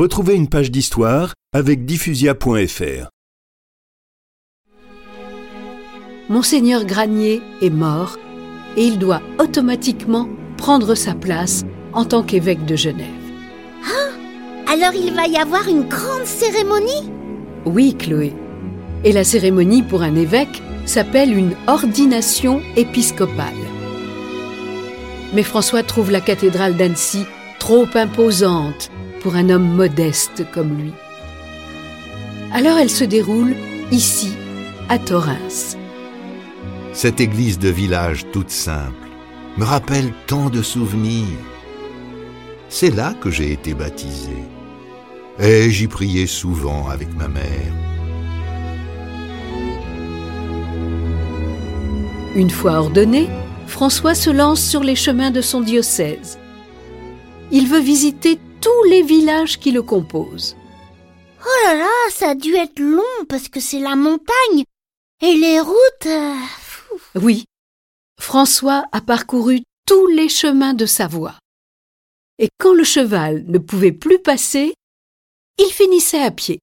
Retrouvez une page d'histoire avec diffusia.fr. Monseigneur Granier est mort et il doit automatiquement prendre sa place en tant qu'évêque de Genève. Alors il va y avoir une grande cérémonie? Oui, Chloé. Et la cérémonie pour un évêque s'appelle une ordination épiscopale. Mais François trouve la cathédrale d'Annecy trop imposante pour un homme modeste comme lui. Alors elle se déroule ici, à Thorens. Cette église de village toute simple me rappelle tant de souvenirs. C'est là que j'ai été baptisé. Et j'y priais souvent avec ma mère. Une fois ordonné, François se lance sur les chemins de son diocèse. Il veut visiter tous les villages qui le composent. Oh là là, ça a dû être long parce que c'est la montagne et les routes. euh. Oui, François a parcouru tous les chemins de Savoie. Et quand le cheval ne pouvait plus passer, il finissait à pied.